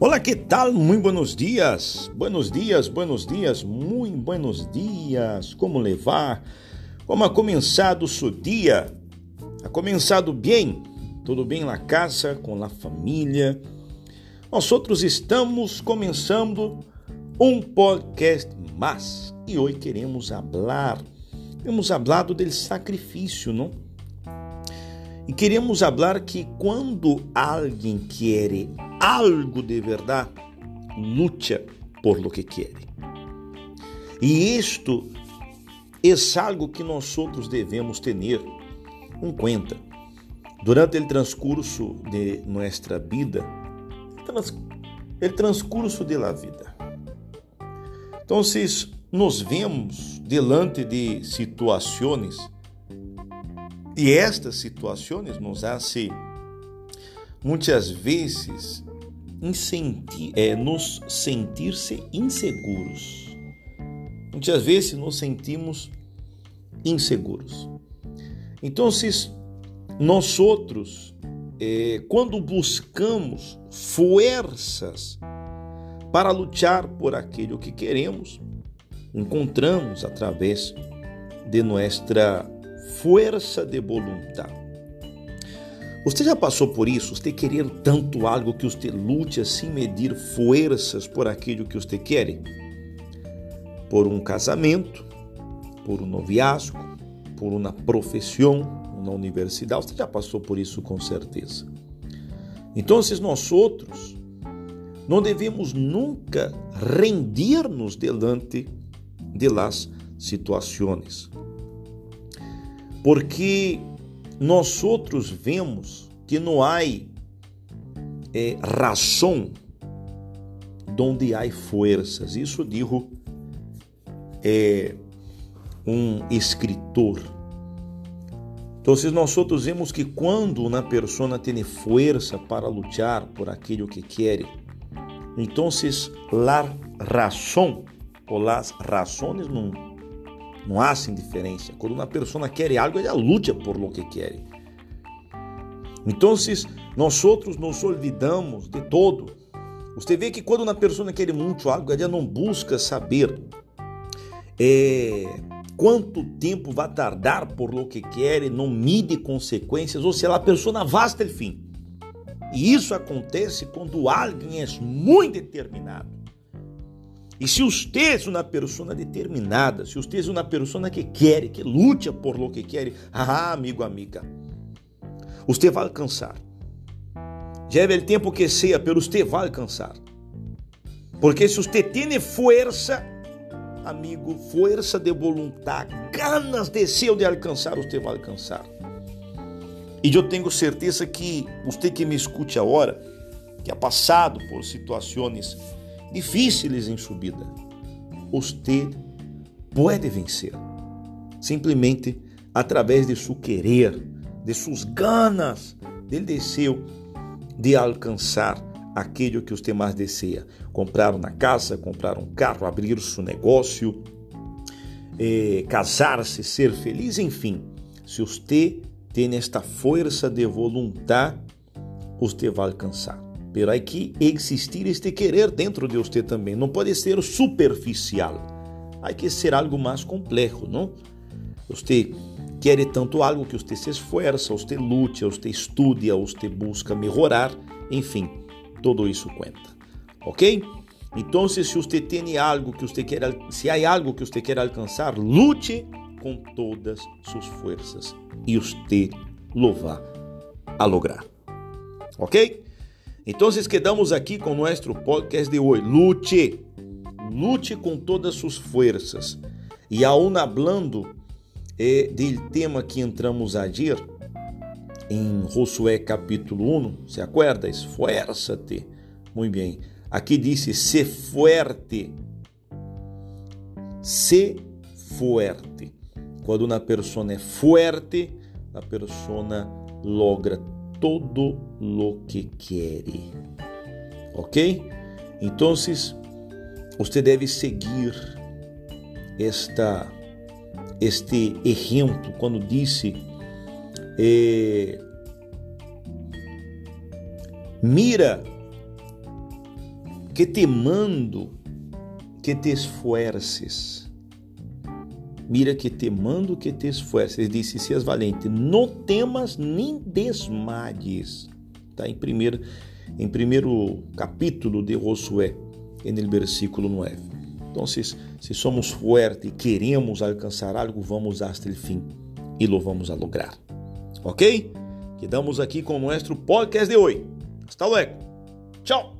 Olá, que tal? Muito buenos dias. Buenos dias, buenos dias, muito buenos dias. Como levar? Como ha começado o seu dia? Ha começado bem? Tudo bem na casa, com a família? Nós outros estamos começando um podcast mais e hoje queremos falar, queremos falar do sacrifício, não? E queremos falar que quando alguém quer algo de verdade, luta por lo que quer. E isto é algo que nós outros devemos ter em conta. Durante o transcurso de nossa vida, o transcurso de la vida. Então, nos vemos diante de situações e estas situações nos fazem muitas vezes é, nos sentir-se inseguros. Muitas vezes nos sentimos inseguros. Então, nós outros, é, quando buscamos forças para lutar por aquilo que queremos, encontramos através de nossa força de voluntade. Você já passou por isso? Você querer tanto algo que você lute sem medir forças por aquilo que você quer? Por um casamento, por um noviazgo, por uma profissão na universidade. Você já passou por isso com certeza. Então, nós outros não devemos nunca rendir-nos delante de las situações porque nós outros vemos que não há é, razão donde há forças. Isso dijo é, um escritor. Então, nós outros vemos que quando uma pessoa tem força para lutar por aquilo que quer, então a razão ou as razões não não há diferença. Quando uma pessoa quer algo, ela luta por lo que quer. Então, nós outros nos olvidamos de todo. Você vê que quando uma pessoa quer muito algo, ela não busca saber é, quanto tempo vai tardar por lo que quer, não mide consequências, ou se a pessoa vai até o fim. E isso acontece quando alguém é muito determinado. E se você é uma pessoa determinada, se você é uma pessoa que quer, que luta por lo que quer, ah, amigo, amiga, você vai alcançar. É o tempo que seja, pero você vai alcançar. Porque se você tem força, amigo, força de vontade, ganas de ser de alcançar, você vai alcançar. E eu tenho certeza que você que me escute agora, que ha passado por situações difíceis em subida, você pode vencer. Simplesmente através de seu querer, de suas ganas, de desejo de alcançar aquilo que você mais deseja. Comprar uma casa, comprar um carro, abrir seu negócio, eh, casar-se, ser feliz, enfim. Se você tem esta força de vontade, você vai alcançar. Hay que existir este querer dentro de você também. Não pode ser superficial. Hay que ser algo mais complexo, não? Você quer tanto algo que você se esforça, você lute, você estudia, você busca melhorar, enfim, tudo isso conta. Ok? Então, se você tem algo que você quer, se há algo que você quer alcançar, lute com todas suas forças e você lo vai a lograr. Ok? Então, quedamos com nosso podcast de hoje. Lute, lute com todas suas forças. E aún hablando eh, do tema que entramos a dir, em Josué capítulo 1, se acuerda? Esfuérzate. Muito bem. Aqui disse: se fuerte. Se fuerte. Quando uma pessoa é forte, a pessoa logra todo lo que quiere. ¿Ok? Entonces, usted debe seguir esta, este ejemplo quando disse eh, mira que te mando que te esfuerces. Mira que te mando que te esfuerces. Ele disse: Seas valente, não temas nem desmayes. Está em primeiro, em primeiro capítulo de Josué, no versículo 9. Então, se, se somos fortes e queremos alcançar algo, vamos até o fim e lo vamos a lograr. Ok? Quedamos aqui com o nosso podcast de hoje. Hasta luego. Tchau.